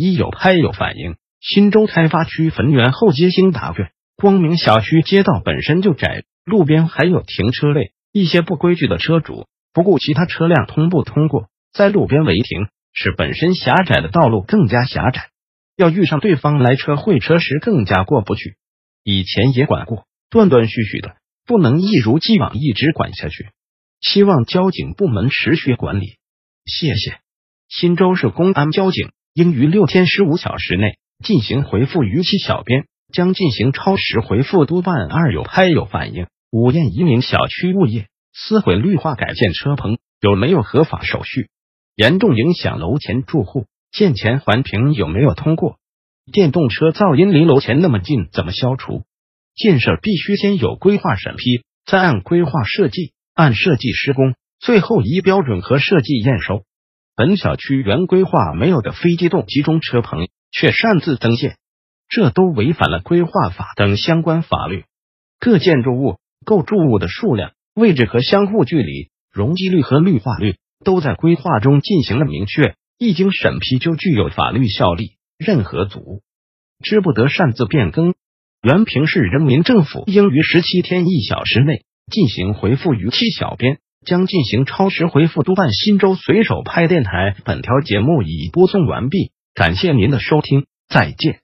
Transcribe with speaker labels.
Speaker 1: 一有拍有反应。新州开发区汾源后街兴达苑光明小区街道本身就窄，路边还有停车位，一些不规矩的车主不顾其他车辆通不通过，在路边违停，使本身狭窄的道路更加狭窄。要遇上对方来车会车时，更加过不去。以前也管过，断断续续的，不能一如既往一直管下去。希望交警部门持续管理。谢谢。新州市公安交警。应于六天十五小时内进行回复逾期小编，将进行超时回复督办。二有拍有反映，五堰移民小区物业撕毁绿化改建车棚，有没有合法手续？严重影响楼前住户建前环评有没有通过？电动车噪音离楼前那么近，怎么消除？建设必须先有规划审批，再按规划设计，按设计施工，最后依标准和设计验收。本小区原规划没有的非机动集中车棚，却擅自增建，这都违反了规划法等相关法律。各建筑物、构筑物的数量、位置和相互距离、容积率和绿化率都在规划中进行了明确，一经审批就具有法律效力，任何组织不得擅自变更。原平市人民政府应于十七天一小时内进行回复逾期小编。将进行超时回复督办。新州随手拍电台，本条节目已播送完毕，感谢您的收听，再见。